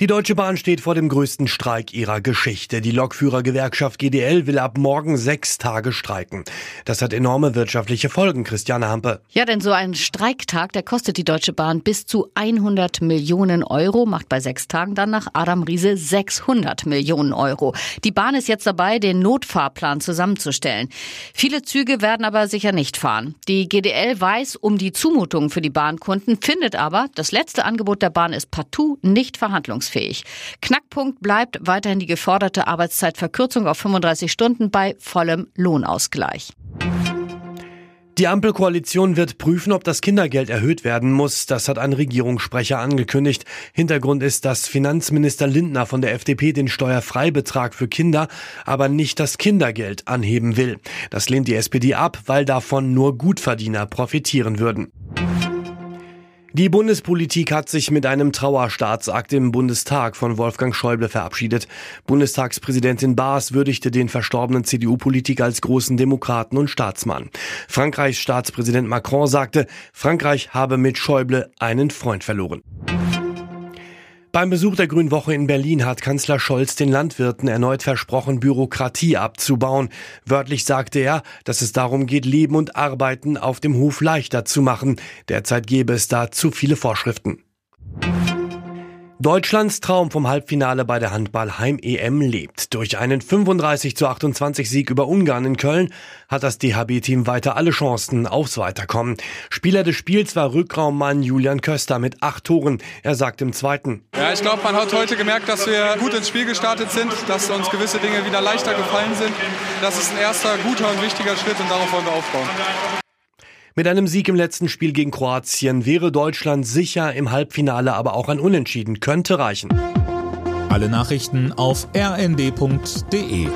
Die Deutsche Bahn steht vor dem größten Streik ihrer Geschichte. Die Lokführergewerkschaft GDL will ab morgen sechs Tage streiken. Das hat enorme wirtschaftliche Folgen, Christiane Hampe. Ja, denn so ein Streiktag, der kostet die Deutsche Bahn bis zu 100 Millionen Euro, macht bei sechs Tagen dann nach Adam Riese 600 Millionen Euro. Die Bahn ist jetzt dabei, den Notfahrplan zusammenzustellen. Viele Züge werden aber sicher nicht fahren. Die GDL weiß um die Zumutungen für die Bahnkunden, findet aber, das letzte Angebot der Bahn ist partout nicht verhandlungsfähig handlungsfähig. Knackpunkt bleibt weiterhin die geforderte Arbeitszeitverkürzung auf 35 Stunden bei vollem Lohnausgleich. Die Ampelkoalition wird prüfen, ob das Kindergeld erhöht werden muss. Das hat ein Regierungssprecher angekündigt. Hintergrund ist, dass Finanzminister Lindner von der FDP den Steuerfreibetrag für Kinder, aber nicht das Kindergeld anheben will. Das lehnt die SPD ab, weil davon nur Gutverdiener profitieren würden. Die Bundespolitik hat sich mit einem Trauerstaatsakt im Bundestag von Wolfgang Schäuble verabschiedet. Bundestagspräsidentin Baas würdigte den verstorbenen CDU-Politiker als großen Demokraten und Staatsmann. Frankreichs Staatspräsident Macron sagte, Frankreich habe mit Schäuble einen Freund verloren. Beim Besuch der Grünen Woche in Berlin hat Kanzler Scholz den Landwirten erneut versprochen, Bürokratie abzubauen. Wörtlich sagte er, dass es darum geht, Leben und Arbeiten auf dem Hof leichter zu machen. Derzeit gäbe es da zu viele Vorschriften. Deutschlands Traum vom Halbfinale bei der Handball-Heim-EM lebt. Durch einen 35 zu 28 Sieg über Ungarn in Köln hat das DHB-Team weiter alle Chancen aufs Weiterkommen. Spieler des Spiels war Rückraummann Julian Köster mit acht Toren. Er sagt im zweiten. Ja, ich glaube, man hat heute gemerkt, dass wir gut ins Spiel gestartet sind, dass uns gewisse Dinge wieder leichter gefallen sind. Das ist ein erster guter und wichtiger Schritt und darauf wollen wir aufbauen. Mit einem Sieg im letzten Spiel gegen Kroatien wäre Deutschland sicher im Halbfinale, aber auch ein Unentschieden könnte reichen. Alle Nachrichten auf rnd.de